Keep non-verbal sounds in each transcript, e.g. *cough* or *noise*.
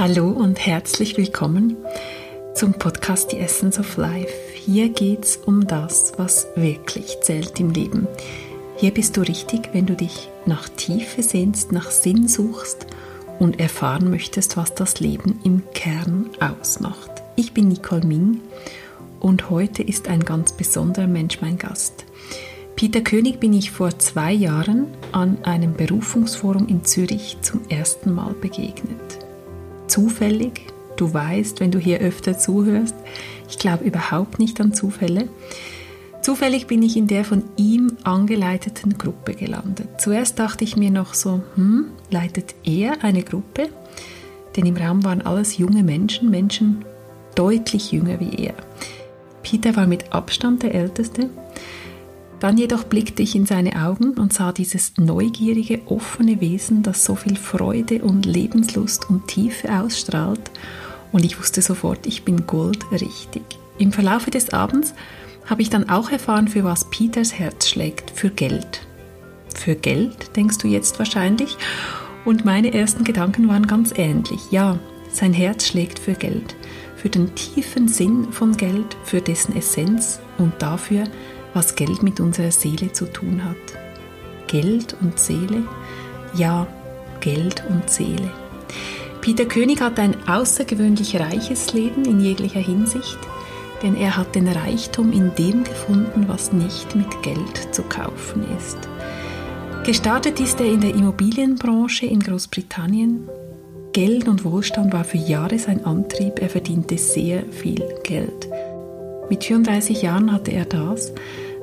Hallo und herzlich willkommen zum Podcast The Essence of Life. Hier geht es um das, was wirklich zählt im Leben. Hier bist du richtig, wenn du dich nach Tiefe sehnst, nach Sinn suchst und erfahren möchtest, was das Leben im Kern ausmacht. Ich bin Nicole Ming und heute ist ein ganz besonderer Mensch mein Gast. Peter König bin ich vor zwei Jahren an einem Berufungsforum in Zürich zum ersten Mal begegnet zufällig. Du weißt, wenn du hier öfter zuhörst, ich glaube überhaupt nicht an Zufälle. Zufällig bin ich in der von ihm angeleiteten Gruppe gelandet. Zuerst dachte ich mir noch so, hm, leitet er eine Gruppe? Denn im Raum waren alles junge Menschen, Menschen deutlich jünger wie er. Peter war mit Abstand der Älteste dann jedoch blickte ich in seine Augen und sah dieses neugierige, offene Wesen, das so viel Freude und Lebenslust und Tiefe ausstrahlt, und ich wusste sofort, ich bin goldrichtig. Im Verlaufe des Abends habe ich dann auch erfahren, für was Peters Herz schlägt, für Geld. Für Geld, denkst du jetzt wahrscheinlich? Und meine ersten Gedanken waren ganz ähnlich. Ja, sein Herz schlägt für Geld, für den tiefen Sinn von Geld, für dessen Essenz und dafür, was Geld mit unserer Seele zu tun hat. Geld und Seele? Ja, Geld und Seele. Peter König hat ein außergewöhnlich reiches Leben in jeglicher Hinsicht, denn er hat den Reichtum in dem gefunden, was nicht mit Geld zu kaufen ist. Gestartet ist er in der Immobilienbranche in Großbritannien. Geld und Wohlstand war für Jahre sein Antrieb, er verdiente sehr viel Geld. Mit 34 Jahren hatte er das,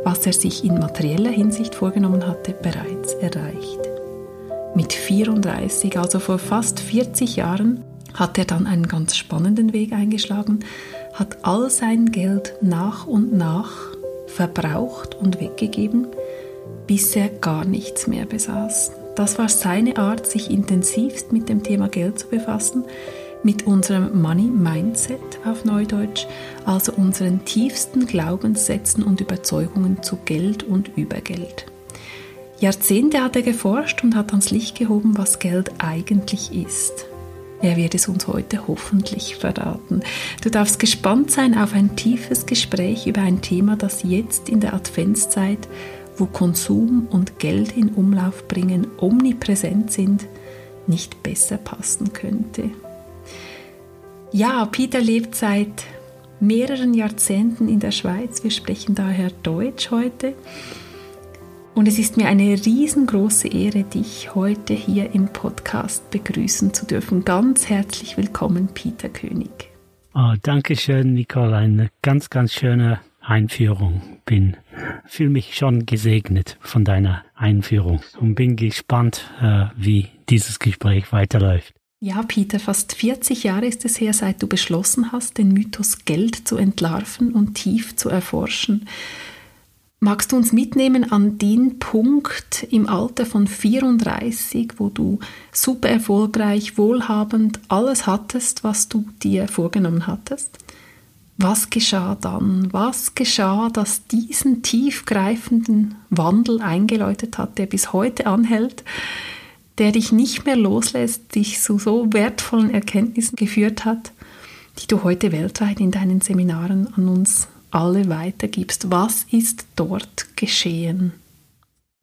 was er sich in materieller Hinsicht vorgenommen hatte, bereits erreicht. Mit 34, also vor fast 40 Jahren, hat er dann einen ganz spannenden Weg eingeschlagen, hat all sein Geld nach und nach verbraucht und weggegeben, bis er gar nichts mehr besaß. Das war seine Art, sich intensivst mit dem Thema Geld zu befassen, mit unserem Money Mindset auf Neudeutsch, also unseren tiefsten Glaubenssätzen und Überzeugungen zu Geld und über Geld. Jahrzehnte hat er geforscht und hat ans Licht gehoben, was Geld eigentlich ist. Er wird es uns heute hoffentlich verraten. Du darfst gespannt sein auf ein tiefes Gespräch über ein Thema, das jetzt in der Adventszeit, wo Konsum und Geld in Umlauf bringen, omnipräsent sind, nicht besser passen könnte. Ja, Peter lebt seit mehreren Jahrzehnten in der Schweiz. Wir sprechen daher Deutsch heute. Und es ist mir eine riesengroße Ehre, dich heute hier im Podcast begrüßen zu dürfen. Ganz herzlich willkommen, Peter König. Oh, Dankeschön, Nicole. Eine ganz, ganz schöne Einführung. Bin, fühle mich schon gesegnet von deiner Einführung und bin gespannt, äh, wie dieses Gespräch weiterläuft. Ja, Peter, fast 40 Jahre ist es her, seit du beschlossen hast, den Mythos Geld zu entlarven und tief zu erforschen. Magst du uns mitnehmen an den Punkt im Alter von 34, wo du super erfolgreich, wohlhabend alles hattest, was du dir vorgenommen hattest? Was geschah dann? Was geschah, das diesen tiefgreifenden Wandel eingeläutet hat, der bis heute anhält? Der dich nicht mehr loslässt, dich zu so wertvollen Erkenntnissen geführt hat, die du heute weltweit in deinen Seminaren an uns alle weitergibst. Was ist dort geschehen?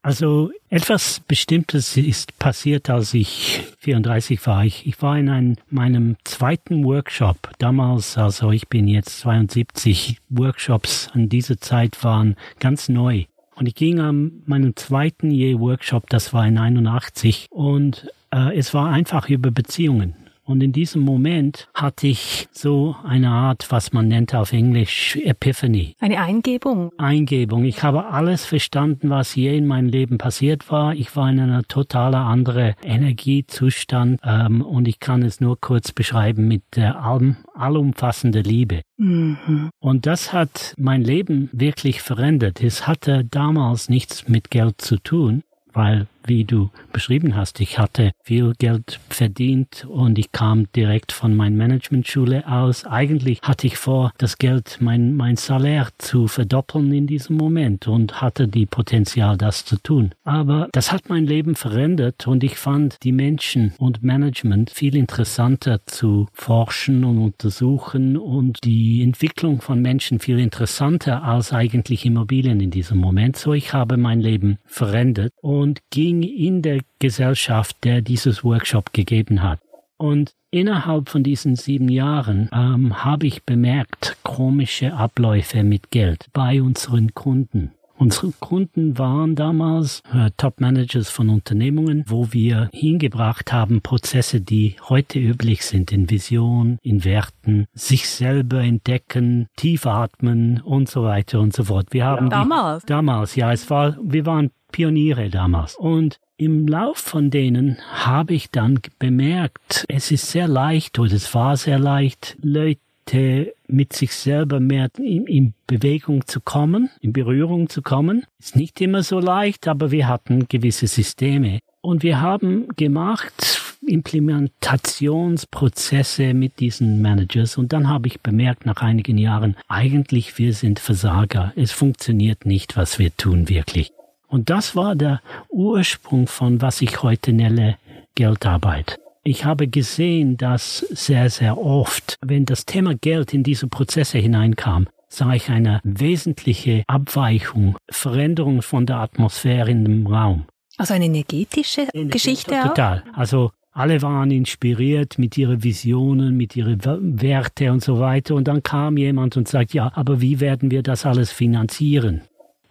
Also etwas Bestimmtes ist passiert, als ich 34 war. Ich, ich war in einem, meinem zweiten Workshop. Damals, also ich bin jetzt 72, Workshops an dieser Zeit waren ganz neu. Und ich ging an meinem zweiten je Workshop, das war in 81, und äh, es war einfach über Beziehungen. Und in diesem Moment hatte ich so eine Art, was man nennt auf Englisch Epiphany. Eine Eingebung. Eingebung. Ich habe alles verstanden, was je in meinem Leben passiert war. Ich war in einer total anderen Energiezustand ähm, und ich kann es nur kurz beschreiben mit der allum, allumfassenden Liebe. Mhm. Und das hat mein Leben wirklich verändert. Es hatte damals nichts mit Geld zu tun weil wie du beschrieben hast. Ich hatte viel Geld verdient und ich kam direkt von meiner Managementschule aus. Eigentlich hatte ich vor, das Geld, mein, mein Salär zu verdoppeln in diesem Moment und hatte die Potenzial, das zu tun. Aber das hat mein Leben verändert und ich fand die Menschen und Management viel interessanter zu forschen und untersuchen und die Entwicklung von Menschen viel interessanter als eigentlich Immobilien in diesem Moment. So ich habe mein Leben verändert und ging in der Gesellschaft, der dieses Workshop gegeben hat. Und innerhalb von diesen sieben Jahren ähm, habe ich bemerkt komische Abläufe mit Geld bei unseren Kunden. Unsere Kunden waren damals äh, Top-Managers von Unternehmungen, wo wir hingebracht haben Prozesse, die heute üblich sind in Vision, in Werten, sich selber entdecken, tief atmen und so weiter und so fort. Wir haben damals. Die, damals, ja, es war, wir waren Pioniere damals. Und im Lauf von denen habe ich dann bemerkt, es ist sehr leicht oder es war sehr leicht, Leute mit sich selber mehr in, in, Bewegung zu kommen, in Berührung zu kommen. Ist nicht immer so leicht, aber wir hatten gewisse Systeme. Und wir haben gemacht Implementationsprozesse mit diesen Managers. Und dann habe ich bemerkt nach einigen Jahren, eigentlich wir sind Versager. Es funktioniert nicht, was wir tun wirklich. Und das war der Ursprung von was ich heute nenne Geldarbeit. Ich habe gesehen, dass sehr, sehr oft, wenn das Thema Geld in diese Prozesse hineinkam, sah ich eine wesentliche Abweichung, Veränderung von der Atmosphäre in dem Raum. Also eine energetische Geschichte total. auch? Total. Also alle waren inspiriert mit ihren Visionen, mit ihren Werte und so weiter. Und dann kam jemand und sagt, ja, aber wie werden wir das alles finanzieren?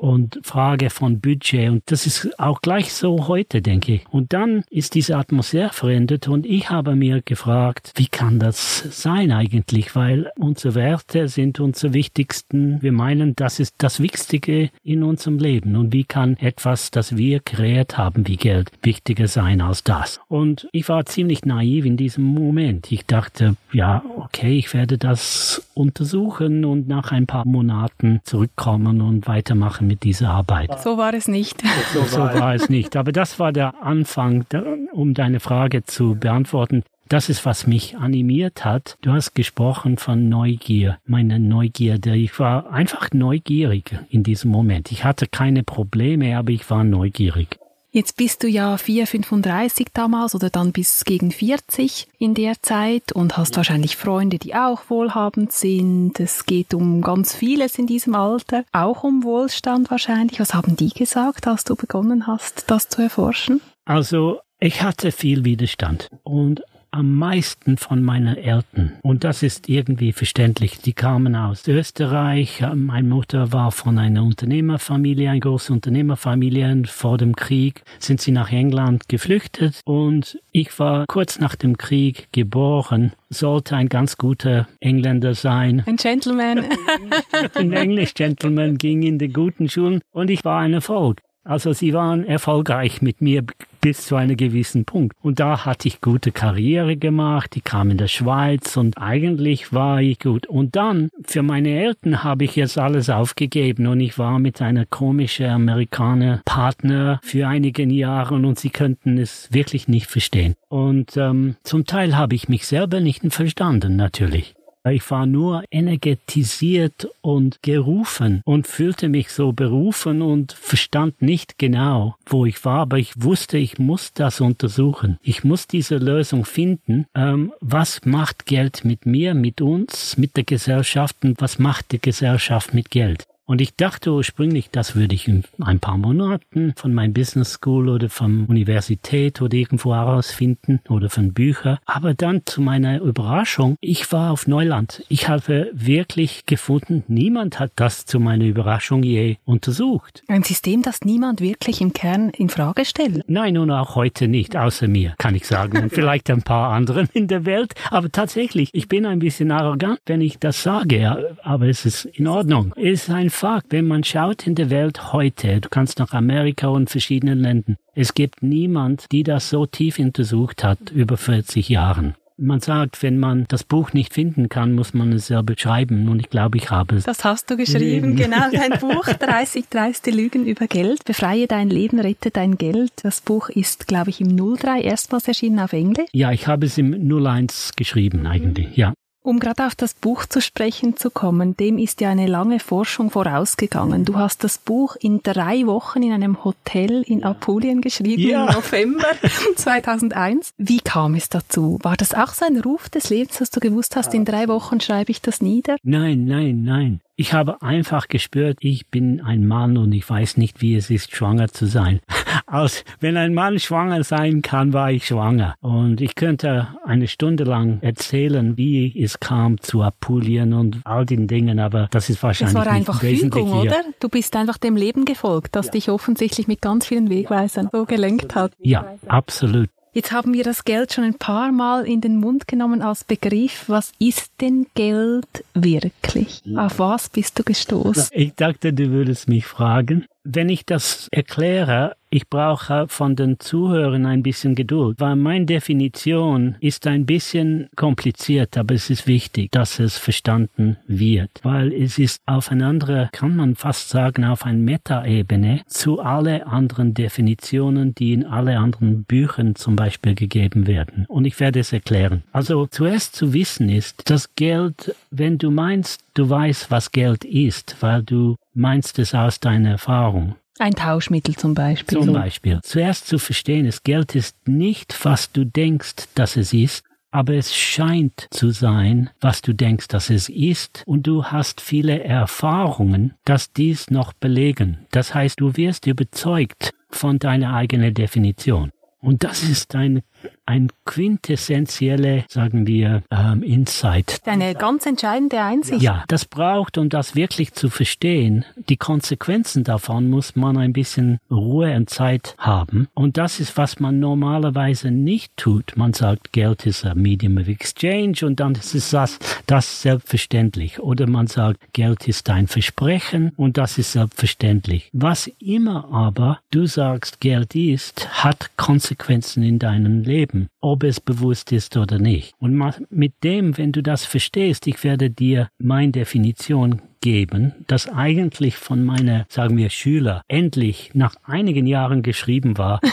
Und Frage von Budget. Und das ist auch gleich so heute, denke ich. Und dann ist diese Atmosphäre verändert und ich habe mir gefragt, wie kann das sein eigentlich? Weil unsere Werte sind unsere wichtigsten. Wir meinen, das ist das Wichtige in unserem Leben. Und wie kann etwas, das wir kreiert haben, wie Geld, wichtiger sein als das? Und ich war ziemlich naiv in diesem Moment. Ich dachte, ja, okay, ich werde das untersuchen und nach ein paar Monaten zurückkommen und weitermachen mit dieser Arbeit. So war es nicht. So, so war es nicht. Aber das war der Anfang, um deine Frage zu beantworten. Das ist, was mich animiert hat. Du hast gesprochen von Neugier, meine Neugierde. Ich war einfach neugierig in diesem Moment. Ich hatte keine Probleme, aber ich war neugierig. Jetzt bist du ja 4, 35 damals oder dann bis gegen 40 in der Zeit und hast wahrscheinlich Freunde, die auch wohlhabend sind. Es geht um ganz vieles in diesem Alter, auch um Wohlstand wahrscheinlich. Was haben die gesagt, als du begonnen hast, das zu erforschen? Also ich hatte viel Widerstand und am meisten von meinen Eltern. Und das ist irgendwie verständlich. Die kamen aus Österreich. Meine Mutter war von einer Unternehmerfamilie, eine große Unternehmerfamilie. Vor dem Krieg sind sie nach England geflüchtet. Und ich war kurz nach dem Krieg geboren, sollte ein ganz guter Engländer sein. Ein Gentleman. *laughs* ein English Gentleman ging in die guten Schulen und ich war ein Erfolg. Also sie waren erfolgreich mit mir bis zu einem gewissen Punkt. Und da hatte ich gute Karriere gemacht, ich kam in der Schweiz und eigentlich war ich gut. Und dann, für meine Eltern habe ich jetzt alles aufgegeben und ich war mit einer komischen Amerikaner Partner für einige Jahre und sie könnten es wirklich nicht verstehen. Und ähm, zum Teil habe ich mich selber nicht verstanden, natürlich. Ich war nur energetisiert und gerufen und fühlte mich so berufen und verstand nicht genau, wo ich war, aber ich wusste, ich muss das untersuchen. Ich muss diese Lösung finden. Ähm, was macht Geld mit mir, mit uns, mit der Gesellschaft und was macht die Gesellschaft mit Geld? Und ich dachte ursprünglich, das würde ich in ein paar Monaten von meinem Business School oder von Universität oder irgendwo herausfinden oder von Büchern. Aber dann zu meiner Überraschung, ich war auf Neuland. Ich habe wirklich gefunden, niemand hat das zu meiner Überraschung je untersucht. Ein System, das niemand wirklich im Kern in Frage stellt. Nein, und auch heute nicht, außer mir, kann ich sagen. Und *laughs* vielleicht ein paar anderen in der Welt. Aber tatsächlich, ich bin ein bisschen arrogant, wenn ich das sage. Aber es ist in Ordnung. Es ist ein Fakt, wenn man schaut in der Welt heute, du kannst nach Amerika und verschiedenen Ländern, es gibt niemand, die das so tief untersucht hat über 40 Jahren. man sagt, wenn man das Buch nicht finden kann, muss man es selber schreiben. Und ich glaube, ich habe es. Das hast du geschrieben, genau. *laughs* Dein Buch 30 dreiste Lügen über Geld. Befreie dein Leben, rette dein Geld. Das Buch ist, glaube ich, im 03 erstmals erschienen auf Englisch. Ja, ich habe es im 01 geschrieben eigentlich, ja. Um gerade auf das Buch zu sprechen zu kommen, dem ist ja eine lange Forschung vorausgegangen. Du hast das Buch in drei Wochen in einem Hotel in Apulien geschrieben, ja. im November *laughs* 2001. Wie kam es dazu? War das auch so ein Ruf des Lebens, dass du gewusst hast, in drei Wochen schreibe ich das nieder? Nein, nein, nein. Ich habe einfach gespürt, ich bin ein Mann und ich weiß nicht, wie es ist, schwanger zu sein. *laughs* Als wenn ein Mann schwanger sein kann, war ich schwanger. Und ich könnte eine Stunde lang erzählen, wie es kam zu Apulien und all den Dingen, aber das ist wahrscheinlich das war einfach Fügung, oder? Du bist einfach dem Leben gefolgt, das ja. dich offensichtlich mit ganz vielen Wegweisern so gelenkt hat. Ja, absolut. Jetzt haben wir das Geld schon ein paar Mal in den Mund genommen als Begriff. Was ist denn Geld wirklich? Auf was bist du gestoßen? Ich dachte, du würdest mich fragen. Wenn ich das erkläre, ich brauche von den Zuhörern ein bisschen Geduld, weil meine Definition ist ein bisschen kompliziert, aber es ist wichtig, dass es verstanden wird, weil es ist auf eine andere, kann man fast sagen, auf eine Metaebene zu alle anderen Definitionen, die in alle anderen Büchern zum Beispiel gegeben werden. Und ich werde es erklären. Also zuerst zu wissen ist, dass Geld, wenn du meinst, du weißt, was Geld ist, weil du meinst es aus deiner Erfahrung. Ein Tauschmittel zum Beispiel. Zum Beispiel. Zuerst zu verstehen, das Geld ist nicht, was du denkst, dass es ist, aber es scheint zu sein, was du denkst, dass es ist, und du hast viele Erfahrungen, dass dies noch belegen. Das heißt, du wirst überzeugt von deiner eigenen Definition. Und das ist ein, ein quintessentielle, sagen wir, ähm, Insight. Eine ganz entscheidende Einsicht. Ja, das braucht, um das wirklich zu verstehen, die Konsequenzen davon muss man ein bisschen Ruhe und Zeit haben. Und das ist, was man normalerweise nicht tut. Man sagt, Geld ist ein Medium of Exchange und dann ist das, das selbstverständlich. Oder man sagt, Geld ist ein Versprechen und das ist selbstverständlich. Was immer aber du sagst, Geld ist, hat Konsequenzen in deinem Leben ob es bewusst ist oder nicht. Und mit dem, wenn du das verstehst, ich werde dir meine Definition geben, das eigentlich von meiner, sagen wir, Schüler endlich nach einigen Jahren geschrieben war. *laughs*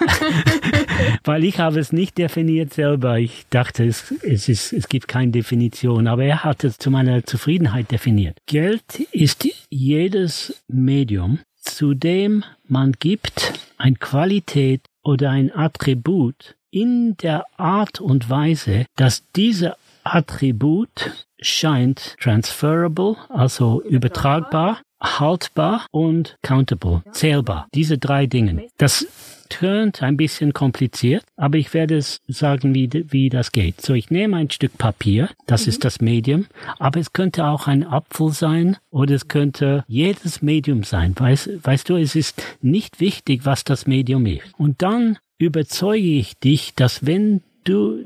*laughs* Weil ich habe es nicht definiert selber. Ich dachte, es, es, ist, es gibt keine Definition, aber er hat es zu meiner Zufriedenheit definiert. Geld ist jedes Medium, zu dem man gibt eine Qualität oder ein Attribut, in der Art und Weise, dass diese Attribut scheint transferable, also übertragbar, haltbar und countable, zählbar. Diese drei Dinge. Das tönt ein bisschen kompliziert, aber ich werde es sagen, wie, wie das geht. So, ich nehme ein Stück Papier, das mhm. ist das Medium, aber es könnte auch ein Apfel sein oder es könnte jedes Medium sein. Weißt, weißt du, es ist nicht wichtig, was das Medium ist. Und dann überzeuge ich dich, dass wenn du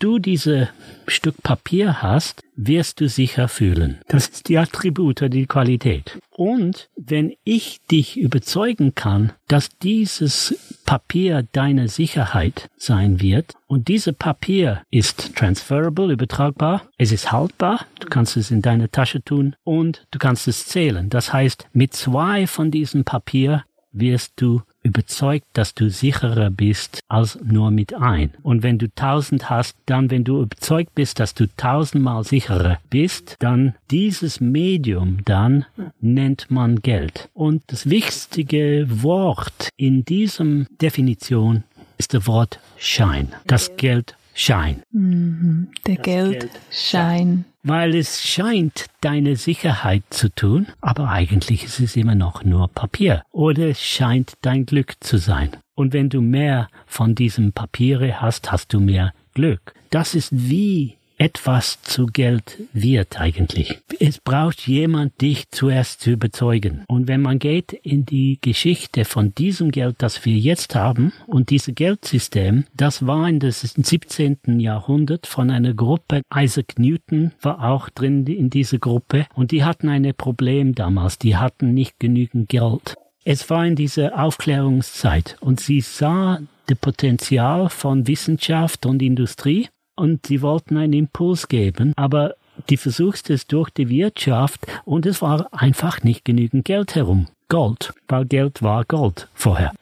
du diese Stück Papier hast, wirst du sicher fühlen. Das ist die Attribute, die Qualität. Und wenn ich dich überzeugen kann, dass dieses Papier deine Sicherheit sein wird, und diese Papier ist transferable, übertragbar, es ist haltbar, du kannst es in deine Tasche tun und du kannst es zählen. Das heißt, mit zwei von diesem Papier wirst du überzeugt, dass du sicherer bist als nur mit ein. Und wenn du tausend hast, dann, wenn du überzeugt bist, dass du tausendmal sicherer bist, dann dieses Medium dann nennt man Geld. Und das wichtige Wort in diesem Definition ist das Wort Schein. Das Geld Schein. Mhm. Der Geldschein. Weil es scheint, deine Sicherheit zu tun, aber eigentlich ist es immer noch nur Papier. Oder es scheint dein Glück zu sein. Und wenn du mehr von diesem Papiere hast, hast du mehr Glück. Das ist wie etwas zu Geld wird eigentlich. Es braucht jemand, dich zuerst zu überzeugen. Und wenn man geht in die Geschichte von diesem Geld, das wir jetzt haben, und dieses Geldsystem, das war in dem 17. Jahrhundert von einer Gruppe, Isaac Newton war auch drin in dieser Gruppe, und die hatten ein Problem damals, die hatten nicht genügend Geld. Es war in dieser Aufklärungszeit und sie sah das Potenzial von Wissenschaft und Industrie und sie wollten einen Impuls geben, aber die versuchst es durch die Wirtschaft und es war einfach nicht genügend Geld herum. Gold, weil Geld war Gold vorher.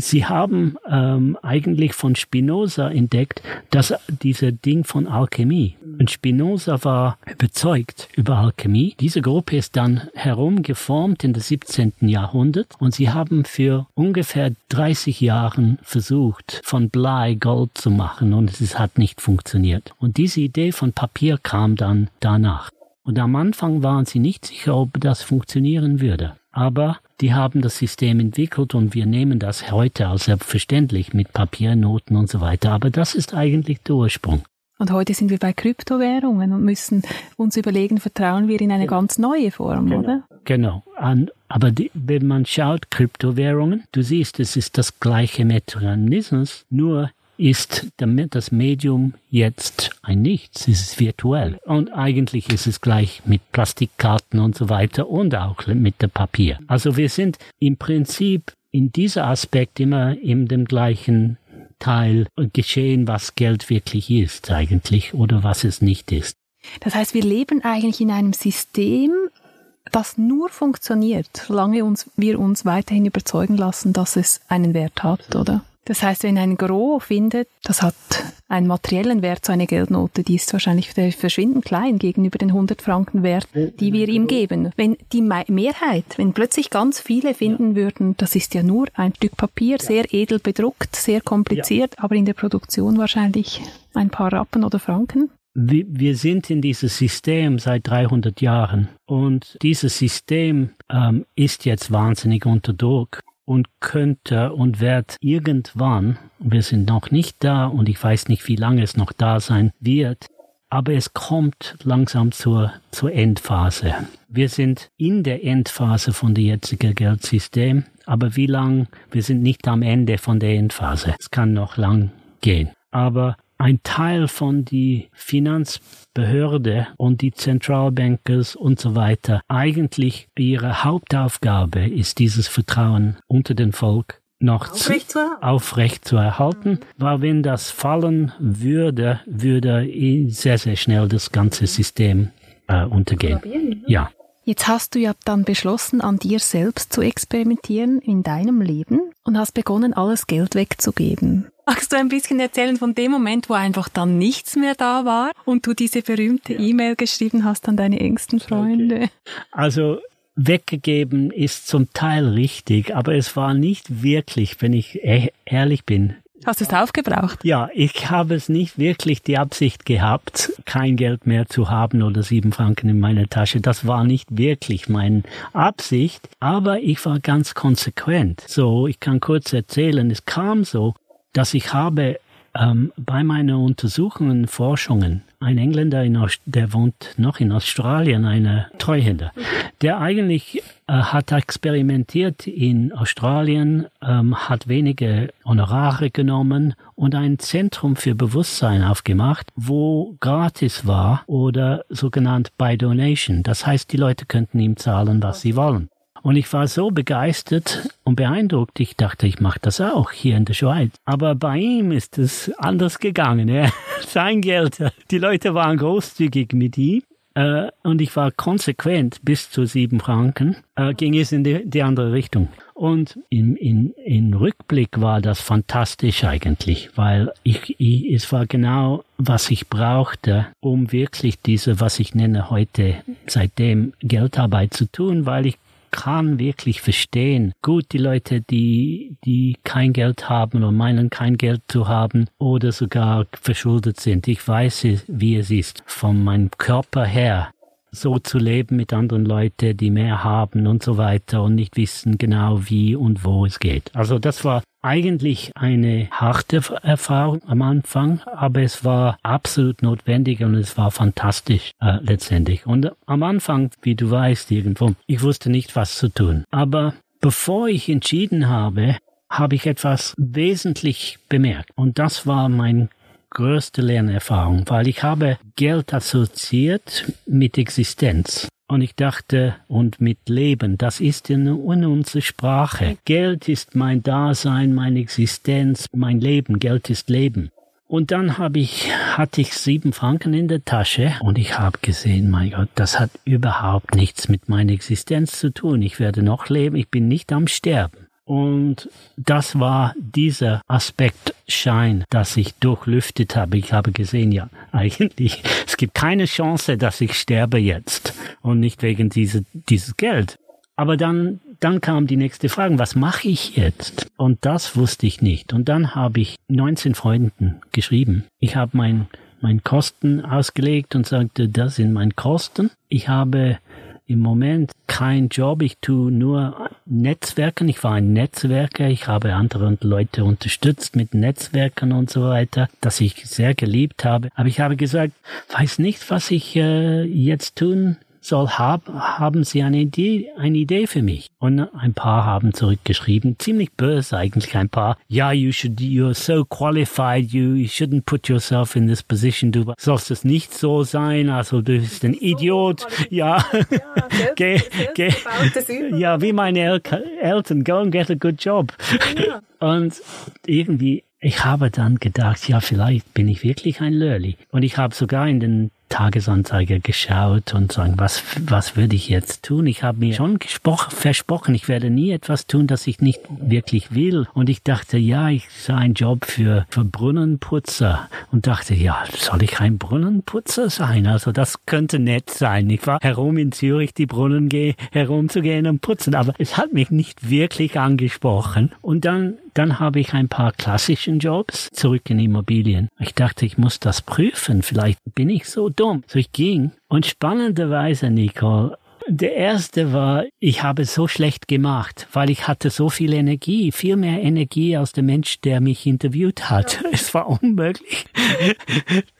Sie haben ähm, eigentlich von Spinoza entdeckt, dass dieser Ding von Alchemie. Und Spinoza war überzeugt über Alchemie. Diese Gruppe ist dann herumgeformt in das 17. Jahrhundert und sie haben für ungefähr 30 Jahren versucht, von Blei Gold zu machen und es hat nicht funktioniert. Und diese Idee von Papier kam dann danach. Und am Anfang waren sie nicht sicher, ob das funktionieren würde. Aber die haben das System entwickelt und wir nehmen das heute als selbstverständlich mit Papiernoten und so weiter. Aber das ist eigentlich der Ursprung. Und heute sind wir bei Kryptowährungen und müssen uns überlegen, vertrauen wir in eine genau. ganz neue Form, genau. oder? Genau. An, aber die, wenn man schaut, Kryptowährungen, du siehst, es ist das gleiche Mechanismus, nur ist das Medium jetzt ein Nichts, es ist virtuell. Und eigentlich ist es gleich mit Plastikkarten und so weiter und auch mit dem Papier. Also wir sind im Prinzip in dieser Aspekt immer in dem gleichen Teil geschehen, was Geld wirklich ist eigentlich oder was es nicht ist. Das heißt, wir leben eigentlich in einem System, das nur funktioniert, solange uns, wir uns weiterhin überzeugen lassen, dass es einen Wert hat, oder? Das heißt, wenn ein Gros findet, das hat einen materiellen Wert, so eine Geldnote, die ist wahrscheinlich verschwindend klein gegenüber den 100 Franken Wert, die wir ihm geben. Wenn die Mehrheit, wenn plötzlich ganz viele finden würden, das ist ja nur ein Stück Papier, sehr edel bedruckt, sehr kompliziert, aber in der Produktion wahrscheinlich ein paar Rappen oder Franken. Wir sind in dieses System seit 300 Jahren und dieses System ähm, ist jetzt wahnsinnig unter Druck und könnte und wird irgendwann, wir sind noch nicht da und ich weiß nicht, wie lange es noch da sein wird, aber es kommt langsam zur, zur Endphase. Wir sind in der Endphase von dem jetzigen Geldsystem, aber wie lang, wir sind nicht am Ende von der Endphase. Es kann noch lang gehen. Aber ein Teil von die Finanzbehörde und die Zentralbankers und so weiter eigentlich ihre Hauptaufgabe ist dieses Vertrauen unter den Volk noch aufrecht zu, aufrecht zu erhalten, weil wenn das fallen würde, würde sehr, sehr schnell das ganze System äh, untergehen. Ne? Ja. Jetzt hast du ja dann beschlossen, an dir selbst zu experimentieren in deinem Leben und hast begonnen, alles Geld wegzugeben. Magst du ein bisschen erzählen von dem Moment, wo einfach dann nichts mehr da war und du diese berühmte ja. E-Mail geschrieben hast an deine engsten Freunde? Okay. Also weggegeben ist zum Teil richtig, aber es war nicht wirklich, wenn ich e-, ehrlich bin, Hast du es aufgebraucht? Ja, ich habe es nicht wirklich die Absicht gehabt, kein Geld mehr zu haben oder sieben Franken in meiner Tasche. Das war nicht wirklich meine Absicht, aber ich war ganz konsequent. So, ich kann kurz erzählen, es kam so, dass ich habe ähm, bei meinen Untersuchungen, Forschungen, ein Engländer, in der wohnt noch in Australien, eine Treuhänder, der eigentlich äh, hat experimentiert in Australien, ähm, hat wenige Honorare genommen und ein Zentrum für Bewusstsein aufgemacht, wo gratis war oder sogenannt by donation. Das heißt, die Leute könnten ihm zahlen, was sie wollen. Und ich war so begeistert und beeindruckt, ich dachte, ich mache das auch hier in der Schweiz. Aber bei ihm ist es anders gegangen. Ja. *laughs* Sein Geld, die Leute waren großzügig mit ihm. Äh, und ich war konsequent bis zu sieben Franken, äh, ging es in die, die andere Richtung. Und in, in, in Rückblick war das fantastisch eigentlich, weil ich, ich, es war genau, was ich brauchte, um wirklich diese, was ich nenne heute seitdem Geldarbeit zu tun, weil ich kann wirklich verstehen. Gut, die Leute, die, die kein Geld haben oder meinen kein Geld zu haben oder sogar verschuldet sind. Ich weiß, wie es ist, von meinem Körper her so zu leben mit anderen Leuten, die mehr haben und so weiter und nicht wissen genau wie und wo es geht. Also das war eigentlich eine harte Erfahrung am Anfang, aber es war absolut notwendig und es war fantastisch äh, letztendlich. Und am Anfang, wie du weißt irgendwo, ich wusste nicht, was zu tun. Aber bevor ich entschieden habe, habe ich etwas wesentlich bemerkt. Und das war mein größte Lernerfahrung, weil ich habe Geld assoziiert mit Existenz. Und ich dachte, und mit Leben, das ist in, in unserer Sprache. Geld ist mein Dasein, meine Existenz, mein Leben. Geld ist Leben. Und dann habe ich, hatte ich sieben Franken in der Tasche und ich habe gesehen, mein Gott, das hat überhaupt nichts mit meiner Existenz zu tun. Ich werde noch leben, ich bin nicht am Sterben. Und das war dieser Aspekt Schein, dass ich durchlüftet habe. Ich habe gesehen, ja, *laughs* eigentlich, es gibt keine Chance, dass ich sterbe jetzt und nicht wegen diese, dieses Geld. Aber dann, dann kam die nächste Frage, was mache ich jetzt? Und das wusste ich nicht. Und dann habe ich 19 Freunden geschrieben. Ich habe mein, mein Kosten ausgelegt und sagte, das sind meine Kosten. Ich habe im Moment kein Job. Ich tue nur Netzwerken. Ich war ein Netzwerker. Ich habe andere Leute unterstützt mit Netzwerken und so weiter, das ich sehr geliebt habe. Aber ich habe gesagt, weiß nicht, was ich äh, jetzt tun soll, hab, haben Sie eine Idee, eine Idee für mich? Und ein paar haben zurückgeschrieben, ziemlich böse eigentlich ein paar. Ja, you should, you're so qualified, you, you shouldn't put yourself in this position. Du sollst es nicht so sein, also du bist ein Idiot. Ja, ja, *laughs* geh, geh, *laughs* ja, wie meine El Eltern, go and get a good job. Ja. *laughs* Und irgendwie ich habe dann gedacht, ja, vielleicht bin ich wirklich ein Lurli. Und ich habe sogar in den Tagesanzeiger geschaut und sagen, was, was würde ich jetzt tun? Ich habe mir schon versprochen, ich werde nie etwas tun, das ich nicht wirklich will. Und ich dachte, ja, ich sah einen Job für, für Brunnenputzer und dachte, ja, soll ich ein Brunnenputzer sein? Also das könnte nett sein. Ich war herum in Zürich, die Brunnen gehe, herumzugehen und putzen, aber es hat mich nicht wirklich angesprochen. Und dann dann habe ich ein paar klassischen Jobs zurück in Immobilien. Ich dachte, ich muss das prüfen. Vielleicht bin ich so dumm. So ich ging. Und spannenderweise, Nicole, der erste war, ich habe so schlecht gemacht, weil ich hatte so viel Energie, viel mehr Energie als der Mensch, der mich interviewt hat. *laughs* Es war unmöglich.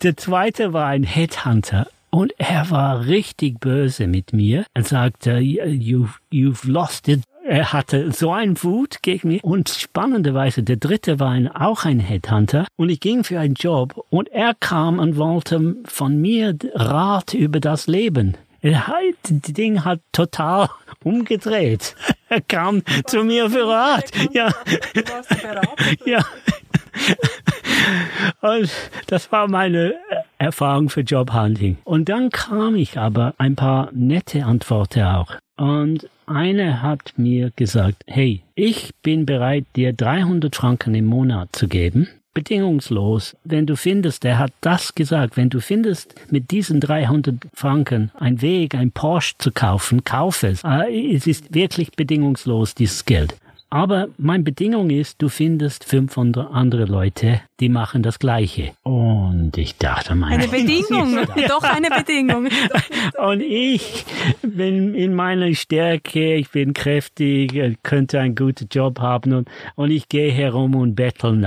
Der zweite war ein Headhunter. Und er war richtig böse mit mir. Er sagte, you've, you've lost it er hatte so ein Wut gegen mich und spannenderweise der dritte war ein, auch ein Headhunter und ich ging für einen Job und er kam und wollte von mir Rat über das Leben. Er hat, das Ding hat total *laughs* umgedreht. Er kam zu mir für Rat. Ja. ja. Und das war meine Erfahrung für Jobhunting. Und dann kam ich aber ein paar nette Antworten auch. Und eine hat mir gesagt, hey, ich bin bereit, dir 300 Franken im Monat zu geben, bedingungslos. Wenn du findest, er hat das gesagt, wenn du findest, mit diesen 300 Franken ein Weg, ein Porsche zu kaufen, kauf es. Äh, es ist wirklich bedingungslos, dieses Geld. Aber meine Bedingung ist, du findest 500 andere Leute, die machen das Gleiche. Und ich dachte, meine Eine Bedingung, doch eine Bedingung. *laughs* Und ich bin in meiner Stärke, ich bin kräftig, könnte einen guten Job haben und, und ich gehe herum und bettel.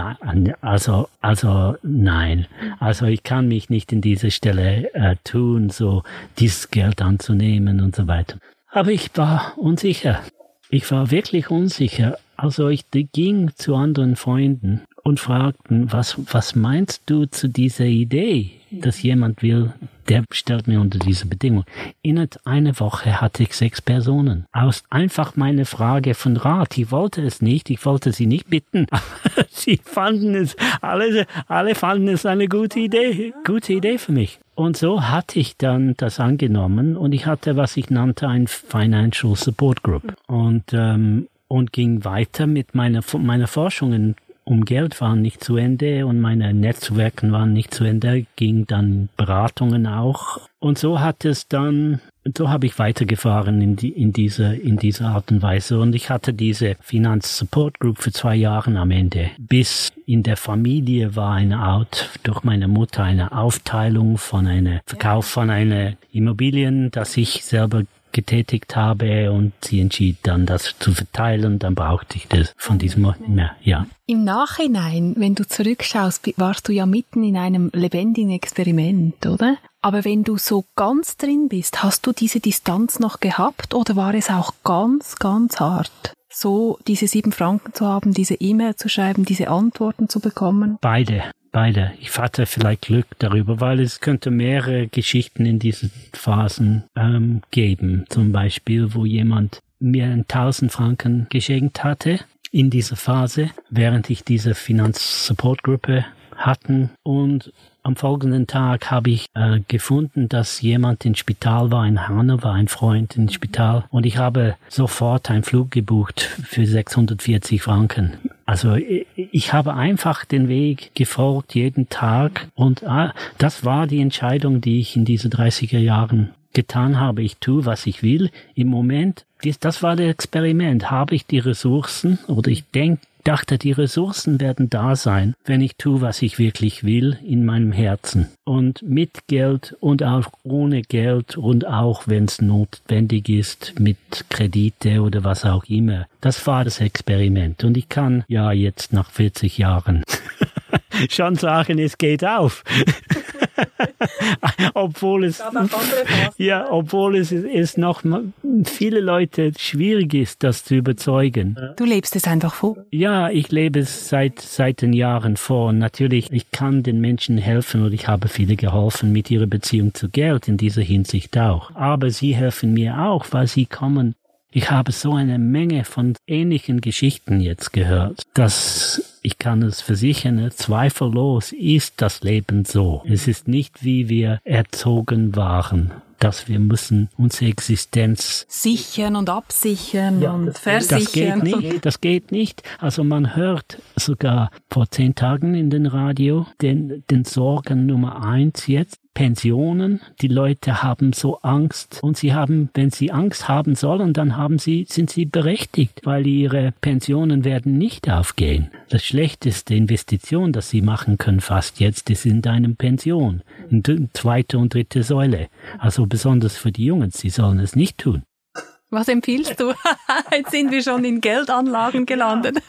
Also, also nein. Also ich kann mich nicht in dieser Stelle äh, tun, so dieses Geld anzunehmen und so weiter. Aber ich war unsicher. Ich war wirklich unsicher. Also ich ging zu anderen Freunden und fragten, was, was meinst du zu dieser Idee, dass jemand will, der stellt mir unter diese Bedingung. Innerhalb einer Woche hatte ich sechs Personen. Aus einfach meine Frage von Rat. Ich wollte es nicht, ich wollte sie nicht bitten. *laughs* sie fanden es, alle, alle fanden es eine gute Idee, gute Idee für mich. Und so hatte ich dann das angenommen und ich hatte, was ich nannte, ein Financial Support Group. Und, ähm, und ging weiter mit meiner, meiner Forschungen. Um Geld waren nicht zu Ende und meine Netzwerken waren nicht zu Ende, ging dann Beratungen auch. Und so hat es dann, so habe ich weitergefahren in, die, in, diese, in dieser Art und Weise. Und ich hatte diese Finanz-Support Group für zwei Jahre am Ende. Bis in der Familie war eine Art, durch meine Mutter eine Aufteilung von einer Verkauf von einer Immobilien, das ich selber getätigt habe und sie entschied dann, das zu verteilen. Dann brauchte ich das von diesem Ort nicht mehr. Ja. Im Nachhinein, wenn du zurückschaust, warst du ja mitten in einem lebendigen Experiment, oder? Aber wenn du so ganz drin bist, hast du diese Distanz noch gehabt oder war es auch ganz, ganz hart? So diese sieben Franken zu haben, diese E-Mail zu schreiben, diese Antworten zu bekommen? Beide beide. Ich hatte vielleicht Glück darüber, weil es könnte mehrere Geschichten in diesen Phasen ähm, geben. Zum Beispiel, wo jemand mir 1000 Franken geschenkt hatte in dieser Phase, während ich diese Finanzsupportgruppe hatten und am folgenden Tag habe ich äh, gefunden, dass jemand im Spital war, in Hannover, ein Freund im Spital. Und ich habe sofort einen Flug gebucht für 640 Franken. Also ich habe einfach den Weg gefolgt jeden Tag und ah, das war die Entscheidung, die ich in diesen 30er Jahren getan habe. Ich tue, was ich will. Im Moment, das war das Experiment. Habe ich die Ressourcen oder ich denke, dachte, die Ressourcen werden da sein, wenn ich tue, was ich wirklich will in meinem Herzen. Und mit Geld und auch ohne Geld und auch wenn es notwendig ist, mit Kredite oder was auch immer. Das war das Experiment. Und ich kann ja jetzt nach 40 Jahren *laughs* schon sagen, es geht auf. *laughs* obwohl es ja, obwohl es, es noch viele Leute schwierig ist, das zu überzeugen. Du lebst es einfach vor. Ja, ich lebe es seit seit den Jahren vor. Und natürlich, ich kann den Menschen helfen und ich habe viele geholfen mit ihrer Beziehung zu Geld in dieser Hinsicht auch. Aber sie helfen mir auch, weil sie kommen ich habe so eine Menge von ähnlichen Geschichten jetzt gehört, dass ich kann es versichern, zweifellos ist das Leben so. Es ist nicht, wie wir erzogen waren dass wir müssen unsere Existenz sichern und absichern ja, und versichern. Das geht nicht. Das geht nicht. Also man hört sogar vor zehn Tagen in den Radio den, den Sorgen Nummer eins jetzt Pensionen. Die Leute haben so Angst und sie haben, wenn sie Angst haben sollen, dann haben sie, sind sie berechtigt, weil ihre Pensionen werden nicht aufgehen. Das schlechteste Investition, das sie machen können fast jetzt, ist in deinem Pension, zweite und dritte Säule. Also besonders für die Jungen, sie sollen es nicht tun. Was empfiehlst du? *laughs* Jetzt sind wir schon in Geldanlagen gelandet.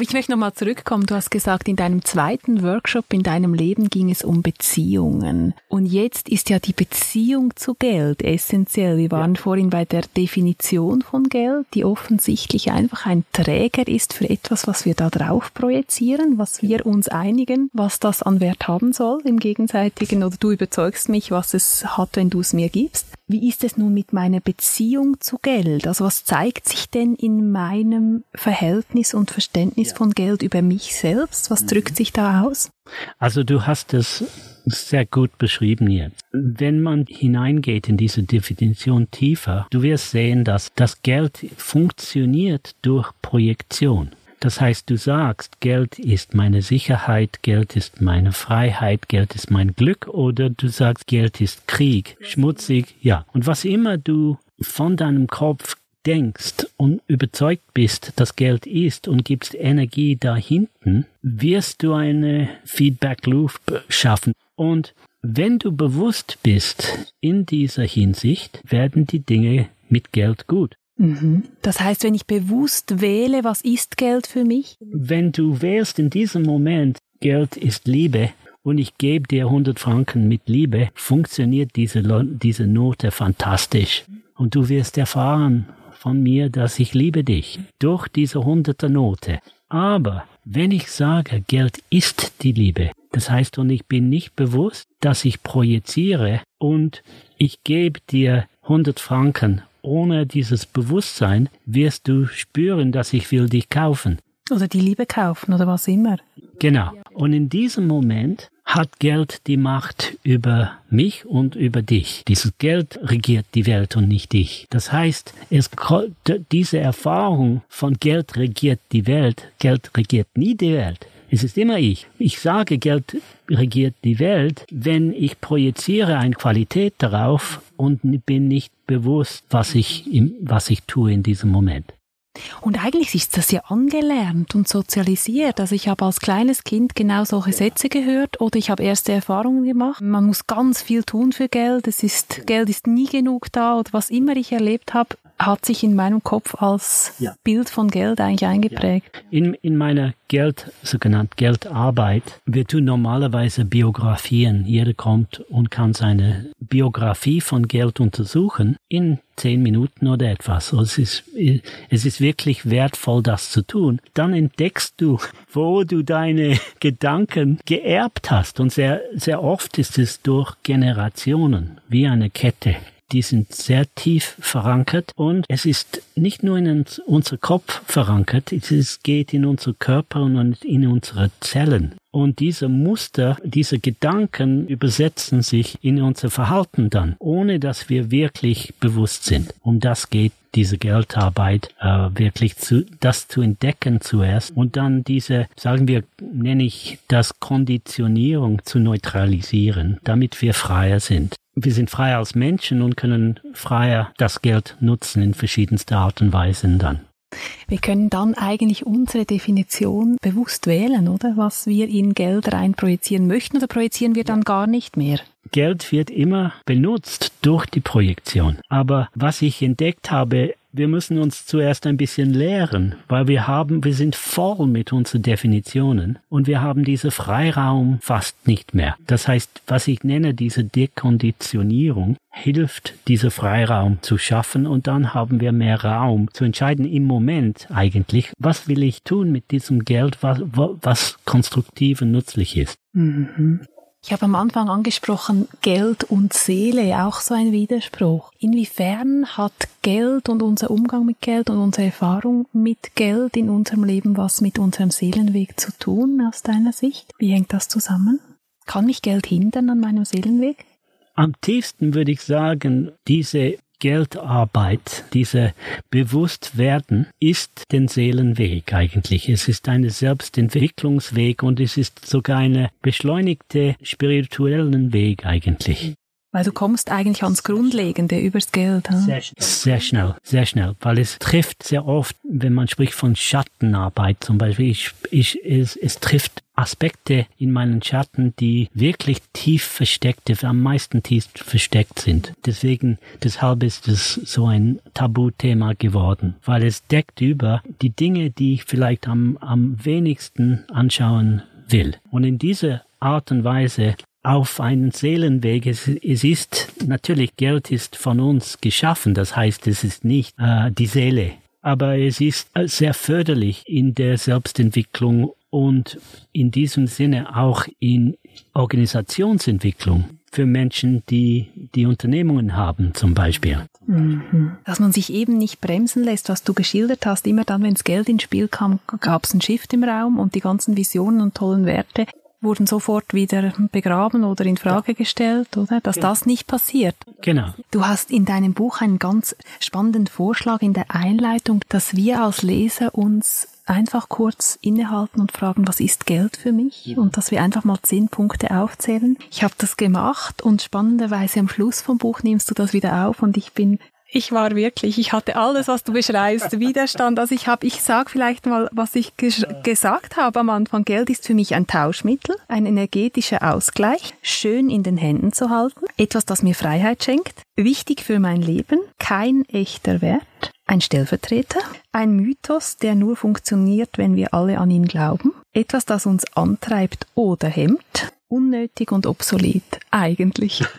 Ich möchte nochmal zurückkommen. Du hast gesagt, in deinem zweiten Workshop in deinem Leben ging es um Beziehungen. Und jetzt ist ja die Beziehung zu Geld essentiell. Wir waren ja. vorhin bei der Definition von Geld, die offensichtlich einfach ein Träger ist für etwas, was wir da drauf projizieren, was wir uns einigen, was das an Wert haben soll im gegenseitigen. Oder du überzeugst mich, was es hat, wenn du es mir gibst. Wie ist es nun mit meiner Beziehung zu Geld? Also was zeigt sich denn in meinem Verhältnis und Verständnis ja. von Geld über mich selbst? Was mhm. drückt sich da aus? Also du hast es sehr gut beschrieben jetzt. Wenn man hineingeht in diese Definition tiefer, du wirst sehen, dass das Geld funktioniert durch Projektion. Das heißt, du sagst, Geld ist meine Sicherheit, Geld ist meine Freiheit, Geld ist mein Glück oder du sagst, Geld ist Krieg, schmutzig, ja. Und was immer du von deinem Kopf denkst und überzeugt bist, dass Geld ist und gibst Energie dahinten, wirst du eine Feedback Loop schaffen. Und wenn du bewusst bist in dieser Hinsicht, werden die Dinge mit Geld gut. Mhm. Das heißt, wenn ich bewusst wähle, was ist Geld für mich? Wenn du wählst in diesem Moment, Geld ist Liebe und ich gebe dir 100 Franken mit Liebe, funktioniert diese, diese Note fantastisch. Und du wirst erfahren von mir, dass ich liebe dich durch diese 100er Note. Aber wenn ich sage, Geld ist die Liebe, das heißt, und ich bin nicht bewusst, dass ich projiziere und ich gebe dir 100 Franken ohne dieses Bewusstsein wirst du spüren, dass ich will dich kaufen. Oder die Liebe kaufen oder was immer. Genau. Und in diesem Moment hat Geld die Macht über mich und über dich. Dieses Geld regiert die Welt und nicht dich. Das heißt, es, diese Erfahrung von Geld regiert die Welt, Geld regiert nie die Welt. Es ist immer ich. Ich sage, Geld regiert die Welt, wenn ich projiziere eine Qualität darauf und bin nicht bewusst, was ich, was ich tue in diesem Moment. Und eigentlich ist das ja angelernt und sozialisiert. Also ich habe als kleines Kind genau solche Sätze gehört oder ich habe erste Erfahrungen gemacht. Man muss ganz viel tun für Geld. Es ist, Geld ist nie genug da oder was immer ich erlebt habe, hat sich in meinem Kopf als ja. Bild von Geld eigentlich eingeprägt. Ja. In, in meiner Geld, sogenannten Geldarbeit, wir tun normalerweise Biografien. Jeder kommt und kann seine Biografie von Geld untersuchen in zehn Minuten oder etwas. Also es ist, es ist wirklich wertvoll, das zu tun. Dann entdeckst du, wo du deine Gedanken geerbt hast. Und sehr, sehr oft ist es durch Generationen, wie eine Kette die sind sehr tief verankert und es ist nicht nur in unser Kopf verankert, es geht in unser Körper und in unsere Zellen. Und diese Muster, diese Gedanken übersetzen sich in unser Verhalten dann, ohne dass wir wirklich bewusst sind. Um das geht diese Geldarbeit äh, wirklich zu, das zu entdecken zuerst und dann diese, sagen wir, nenne ich das Konditionierung zu neutralisieren, damit wir freier sind. Wir sind freier als Menschen und können freier das Geld nutzen in verschiedenster Art und Weise dann. Wir können dann eigentlich unsere Definition bewusst wählen, oder? Was wir in Geld rein projizieren möchten oder projizieren wir dann gar nicht mehr? Geld wird immer benutzt durch die Projektion. Aber was ich entdeckt habe, wir müssen uns zuerst ein bisschen lehren, weil wir haben, wir sind voll mit unseren Definitionen und wir haben diesen Freiraum fast nicht mehr. Das heißt, was ich nenne, diese Dekonditionierung hilft, diesen Freiraum zu schaffen und dann haben wir mehr Raum zu entscheiden im Moment eigentlich, was will ich tun mit diesem Geld, was, was konstruktiv und nützlich ist. Mhm. Ich habe am Anfang angesprochen, Geld und Seele, auch so ein Widerspruch. Inwiefern hat Geld und unser Umgang mit Geld und unsere Erfahrung mit Geld in unserem Leben was mit unserem Seelenweg zu tun, aus deiner Sicht? Wie hängt das zusammen? Kann mich Geld hindern an meinem Seelenweg? Am tiefsten würde ich sagen, diese Geldarbeit, diese Bewusstwerden ist den Seelenweg eigentlich. Es ist ein Selbstentwicklungsweg und es ist sogar eine beschleunigte spirituellen Weg eigentlich. Weil du kommst eigentlich ans Grundlegende übers Geld. Hm? Sehr, schnell. sehr schnell, sehr schnell. Weil es trifft sehr oft, wenn man spricht von Schattenarbeit zum Beispiel, ich, ich, es, es trifft Aspekte in meinen Schatten, die wirklich tief versteckte, am meisten tief versteckt sind. Deswegen, deshalb ist es so ein Tabuthema geworden, weil es deckt über die Dinge, die ich vielleicht am, am wenigsten anschauen will. Und in dieser Art und Weise auf einen Seelenweg. Es, es, ist natürlich, Geld ist von uns geschaffen, das heißt, es ist nicht äh, die Seele, aber es ist sehr förderlich in der Selbstentwicklung und in diesem Sinne auch in Organisationsentwicklung für Menschen, die die Unternehmungen haben zum Beispiel. Mhm. Dass man sich eben nicht bremsen lässt, was du geschildert hast. Immer dann, wenn das Geld ins Spiel kam, gab es einen Shift im Raum und die ganzen Visionen und tollen Werte wurden sofort wieder begraben oder in Frage ja. gestellt, oder? Dass genau. das nicht passiert. Genau. Du hast in deinem Buch einen ganz spannenden Vorschlag in der Einleitung, dass wir als Leser uns einfach kurz innehalten und fragen, was ist Geld für mich? Ja. Und dass wir einfach mal zehn Punkte aufzählen. Ich habe das gemacht und spannenderweise am Schluss vom Buch nimmst du das wieder auf und ich bin ich war wirklich, ich hatte alles, was du beschreibst, Widerstand. Also ich habe, ich sag vielleicht mal, was ich ges gesagt habe am Anfang. Geld ist für mich ein Tauschmittel, ein energetischer Ausgleich, schön in den Händen zu halten, etwas, das mir Freiheit schenkt, wichtig für mein Leben, kein echter Wert, ein Stellvertreter, ein Mythos, der nur funktioniert, wenn wir alle an ihn glauben, etwas, das uns antreibt oder hemmt, unnötig und obsolet, eigentlich. *laughs*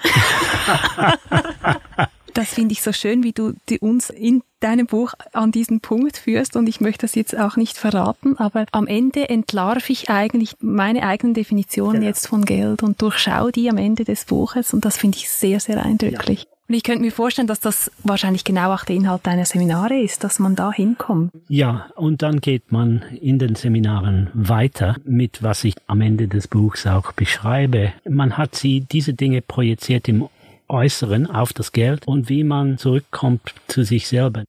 *laughs* das finde ich so schön, wie du uns in deinem Buch an diesen Punkt führst und ich möchte das jetzt auch nicht verraten, aber am Ende entlarv ich eigentlich meine eigenen Definitionen genau. jetzt von Geld und durchschaue die am Ende des Buches und das finde ich sehr, sehr eindrücklich. Ja. Und ich könnte mir vorstellen, dass das wahrscheinlich genau auch der Inhalt deiner Seminare ist, dass man da hinkommt. Ja, und dann geht man in den Seminaren weiter mit, was ich am Ende des Buchs auch beschreibe. Man hat sie, diese Dinge projiziert im Äußeren auf das Geld und wie man zurückkommt zu sich selber.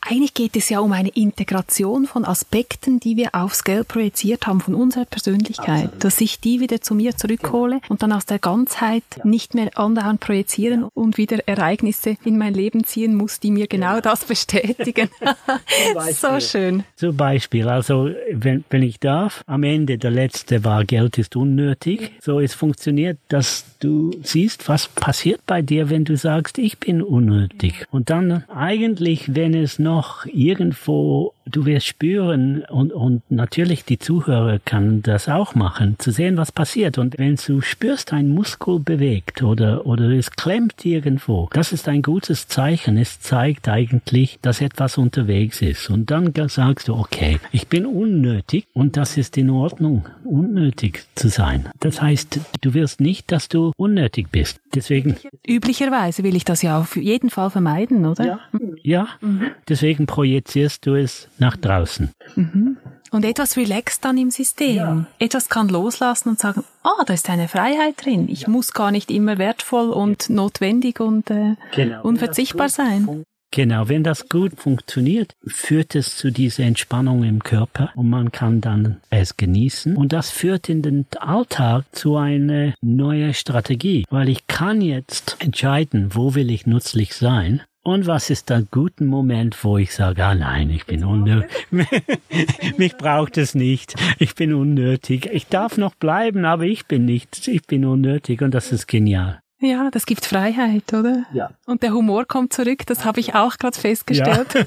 Eigentlich geht es ja um eine Integration von Aspekten, die wir aufs Geld projiziert haben, von unserer Persönlichkeit, Absolut. dass ich die wieder zu mir zurückhole und dann aus der Ganzheit ja. nicht mehr andauernd projizieren ja. und wieder Ereignisse in mein Leben ziehen muss, die mir genau ja. das bestätigen. *laughs* *laughs* so schön. Zum Beispiel, also wenn, wenn ich darf, am Ende der letzte war, Geld ist unnötig. So es funktioniert, dass du siehst, was passiert bei dir, wenn du sagst, ich bin unnötig. Und dann eigentlich, wenn es noch irgendwo du wirst spüren und, und natürlich die Zuhörer kann das auch machen, zu sehen, was passiert. Und wenn du spürst, ein Muskel bewegt oder, oder es klemmt irgendwo, das ist ein gutes Zeichen. Es zeigt eigentlich, dass etwas unterwegs ist. Und dann sagst du, okay, ich bin unnötig und das ist in Ordnung, unnötig zu sein. Das heißt, du wirst nicht, dass du unnötig bist. Deswegen. Üblicherweise will ich das ja auf jeden Fall vermeiden, oder? Ja. ja. Mhm. Deswegen projizierst du es nach draußen. Mhm. Und etwas relaxt dann im System. Ja. Etwas kann loslassen und sagen, ah, oh, da ist eine Freiheit drin. Ich ja. muss gar nicht immer wertvoll und notwendig und äh, genau. unverzichtbar sein. Genau, wenn das gut funktioniert, führt es zu dieser Entspannung im Körper und man kann dann es genießen. Und das führt in den Alltag zu einer neuen Strategie, weil ich kann jetzt entscheiden, wo will ich nützlich sein und was ist der guten Moment, wo ich sage, ah nein, ich bin unnötig. *laughs* Mich braucht es nicht. Ich bin unnötig. Ich darf noch bleiben, aber ich bin nicht. Ich bin unnötig und das ist genial. Ja, das gibt Freiheit, oder? Ja. Und der Humor kommt zurück, das habe ich auch gerade festgestellt. Ja.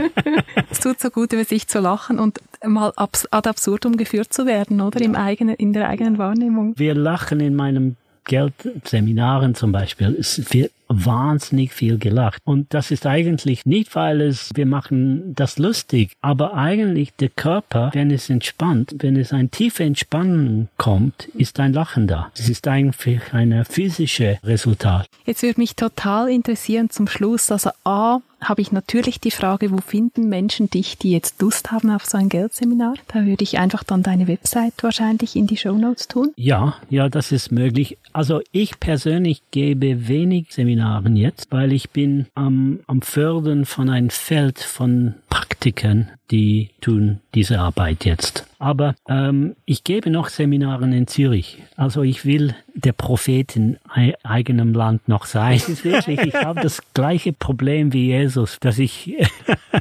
*laughs* es tut so gut, über sich zu lachen und mal ad absurdum geführt zu werden, oder? Im eigenen, in der eigenen Wahrnehmung. Wir lachen in meinem Geldseminaren zum Beispiel. Es wird wahnsinnig viel gelacht. Und das ist eigentlich nicht, weil es, wir machen das lustig, aber eigentlich der Körper, wenn es entspannt, wenn es ein tiefe Entspannung kommt, ist ein Lachen da. Es ist eigentlich ein physisches Resultat. Jetzt würde mich total interessieren zum Schluss, also A, habe ich natürlich die Frage, wo finden Menschen dich, die jetzt Lust haben auf so ein Geldseminar? Da würde ich einfach dann deine Website wahrscheinlich in die Show Notes tun. Ja, ja, das ist möglich. Also ich persönlich gebe wenig Seminaren jetzt, weil ich bin am, am Fördern von einem Feld von Praktikern, die tun diese Arbeit jetzt. Aber ähm, ich gebe noch Seminaren in Zürich. Also ich will der Prophet in eigenem Land noch sein. Es ist wirklich, ich habe das gleiche Problem wie Jesus, dass ich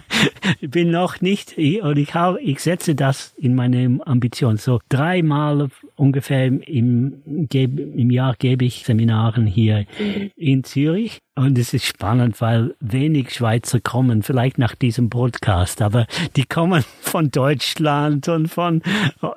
*laughs* bin noch nicht, und ich habe, ich setze das in meine Ambition. So dreimal ungefähr im, im, im Jahr gebe ich Seminaren hier in Zürich. Und es ist spannend, weil wenig Schweizer kommen, vielleicht nach diesem Podcast, aber die kommen *laughs* von Deutschland und von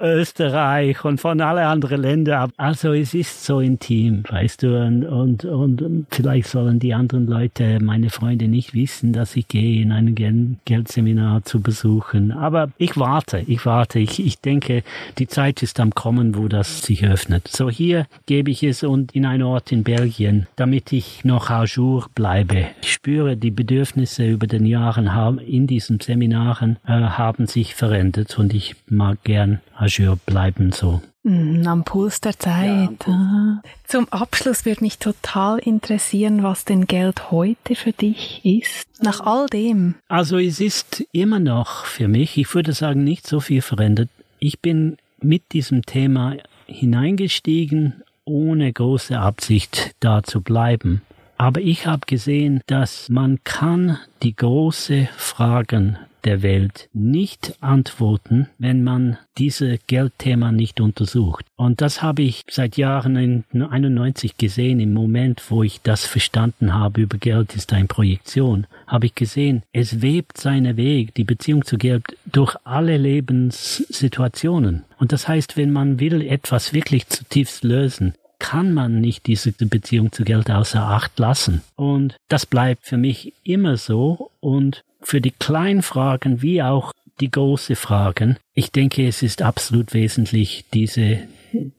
Österreich und von alle anderen Ländern. Also es ist so intim, weißt du, und, und, und vielleicht sollen die anderen Leute, meine Freunde, nicht wissen, dass ich gehe, in ein Geldseminar zu besuchen. Aber ich warte, ich warte. Ich, ich denke, die Zeit ist am Kommen, wo das sich öffnet. So hier gebe ich es und in einen Ort in Belgien, damit ich noch Ajour Jour bleibe. Ich spüre, die Bedürfnisse über den Jahren haben, in diesen Seminaren äh, haben sich verändert und ich mag gern Azure bleiben so. Mm, am Puls der Zeit. Ja, Zum Abschluss würde mich total interessieren, was denn Geld heute für dich ist. Nach all dem. Also es ist immer noch für mich, ich würde sagen, nicht so viel verändert. Ich bin mit diesem Thema hineingestiegen, ohne große Absicht da zu bleiben. Aber ich habe gesehen, dass man kann die großen Fragen der Welt nicht antworten, wenn man diese Geldthema nicht untersucht. Und das habe ich seit Jahren in 91 gesehen. Im Moment, wo ich das verstanden habe, über Geld ist eine Projektion, habe ich gesehen, es webt seine Weg, die Beziehung zu Geld, durch alle Lebenssituationen. Und das heißt, wenn man will etwas wirklich zutiefst lösen, kann man nicht diese Beziehung zu Geld außer Acht lassen. Und das bleibt für mich immer so. Und für die kleinen Fragen wie auch die großen Fragen, ich denke, es ist absolut wesentlich, diese,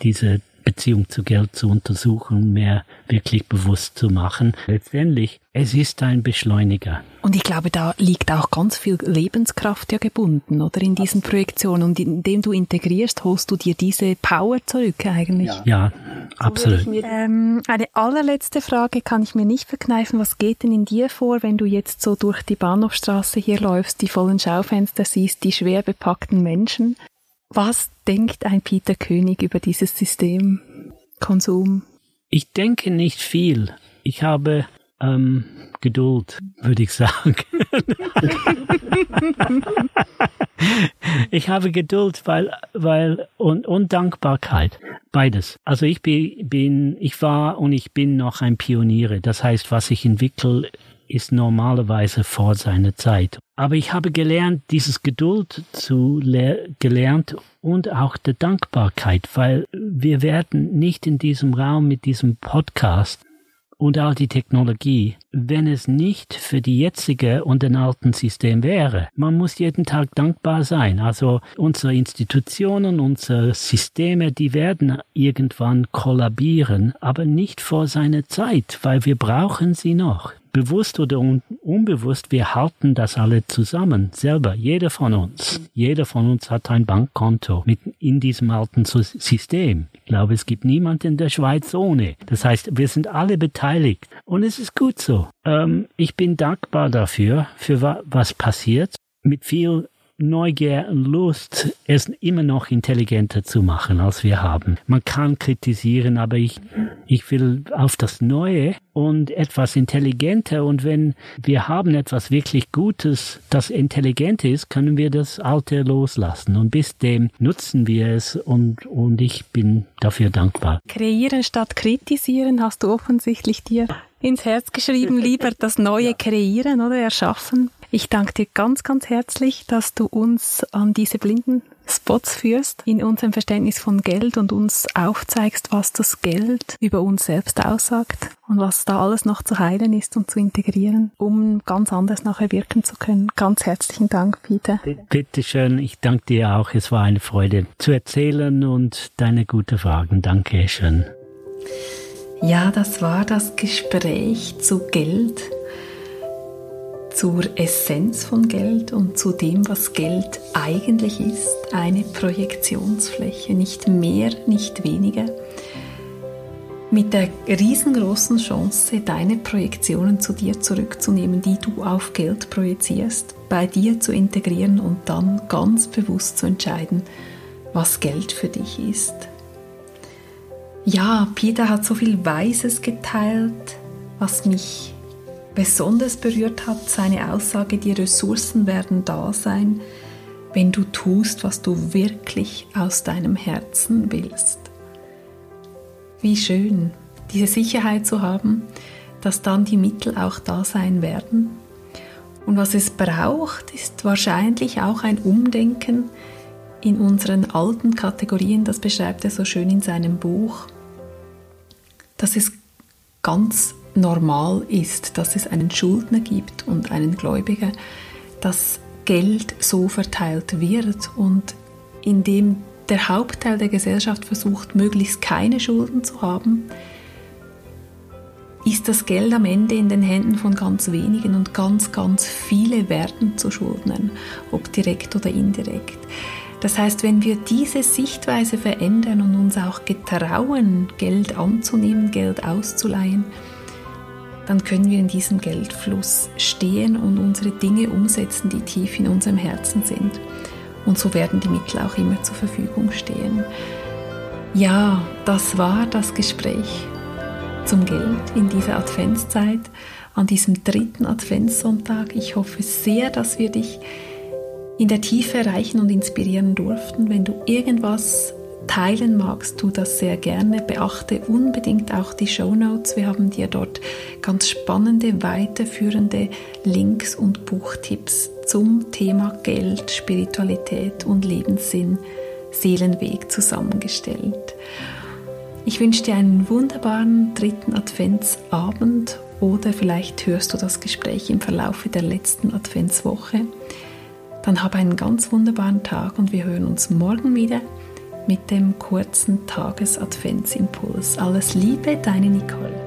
diese Beziehung zu Geld zu untersuchen, mehr wirklich bewusst zu machen. Letztendlich, es ist ein Beschleuniger. Und ich glaube, da liegt auch ganz viel Lebenskraft ja gebunden, oder in diesen Projektionen. Und indem du integrierst, holst du dir diese Power zurück eigentlich. Ja, ja absolut. Ähm, eine allerletzte Frage kann ich mir nicht verkneifen. Was geht denn in dir vor, wenn du jetzt so durch die Bahnhofstraße hier läufst, die vollen Schaufenster siehst, die schwer bepackten Menschen? Was denkt ein Peter König über dieses System Konsum? Ich denke nicht viel. Ich habe ähm, Geduld, würde ich sagen. ich habe Geduld, weil, weil und, und Dankbarkeit, beides. Also ich bin, ich war und ich bin noch ein Pioniere. Das heißt, was ich entwickle, ist normalerweise vor seiner Zeit. Aber ich habe gelernt, dieses Geduld zu gelernt und auch der Dankbarkeit, weil wir werden nicht in diesem Raum mit diesem Podcast und all die Technologie, wenn es nicht für die jetzige und den alten System wäre. Man muss jeden Tag dankbar sein. Also unsere Institutionen, unsere Systeme, die werden irgendwann kollabieren, aber nicht vor seiner Zeit, weil wir brauchen sie noch bewusst oder un unbewusst, wir halten das alle zusammen, selber, jeder von uns. Jeder von uns hat ein Bankkonto mit in diesem alten System. Ich glaube, es gibt niemand in der Schweiz ohne. Das heißt, wir sind alle beteiligt. Und es ist gut so. Ähm, ich bin dankbar dafür, für wa was passiert. Mit viel Neugier und Lust, es immer noch intelligenter zu machen, als wir haben. Man kann kritisieren, aber ich, ich will auf das Neue und etwas intelligenter. Und wenn wir haben etwas wirklich Gutes, das intelligent ist, können wir das Alte loslassen. Und bis dem nutzen wir es und, und ich bin dafür dankbar. Kreieren statt kritisieren hast du offensichtlich dir ins Herz geschrieben, lieber das Neue kreieren oder erschaffen. Ich danke dir ganz, ganz herzlich, dass du uns an diese blinden Spots führst in unserem Verständnis von Geld und uns aufzeigst, was das Geld über uns selbst aussagt und was da alles noch zu heilen ist und zu integrieren, um ganz anders nachher wirken zu können. Ganz herzlichen Dank, Peter. Bitte schön, ich danke dir auch. Es war eine Freude zu erzählen und deine guten Fragen. Danke schön. Ja, das war das Gespräch zu Geld zur Essenz von Geld und zu dem, was Geld eigentlich ist, eine Projektionsfläche, nicht mehr, nicht weniger, mit der riesengroßen Chance, deine Projektionen zu dir zurückzunehmen, die du auf Geld projizierst, bei dir zu integrieren und dann ganz bewusst zu entscheiden, was Geld für dich ist. Ja, Peter hat so viel Weises geteilt, was mich besonders berührt hat seine Aussage, die Ressourcen werden da sein, wenn du tust, was du wirklich aus deinem Herzen willst. Wie schön, diese Sicherheit zu haben, dass dann die Mittel auch da sein werden. Und was es braucht, ist wahrscheinlich auch ein Umdenken in unseren alten Kategorien, das beschreibt er so schön in seinem Buch, dass es ganz normal ist, dass es einen Schuldner gibt und einen Gläubiger, dass Geld so verteilt wird und indem der Hauptteil der Gesellschaft versucht, möglichst keine Schulden zu haben, ist das Geld am Ende in den Händen von ganz wenigen und ganz, ganz viele werden zu Schuldnern, ob direkt oder indirekt. Das heißt, wenn wir diese Sichtweise verändern und uns auch getrauen, Geld anzunehmen, Geld auszuleihen, dann können wir in diesem Geldfluss stehen und unsere Dinge umsetzen, die tief in unserem Herzen sind. Und so werden die Mittel auch immer zur Verfügung stehen. Ja, das war das Gespräch zum Geld in dieser Adventszeit, an diesem dritten Adventssonntag. Ich hoffe sehr, dass wir dich in der Tiefe erreichen und inspirieren durften. Wenn du irgendwas teilen magst, tu das sehr gerne. Beachte unbedingt auch die Show Notes. Wir haben dir dort ganz spannende, weiterführende Links und Buchtipps zum Thema Geld, Spiritualität und Lebenssinn, Seelenweg zusammengestellt. Ich wünsche dir einen wunderbaren dritten Adventsabend oder vielleicht hörst du das Gespräch im Verlauf der letzten Adventswoche. Dann hab einen ganz wunderbaren Tag und wir hören uns morgen wieder mit dem kurzen Tagesadventsimpuls. Alles Liebe, deine Nicole.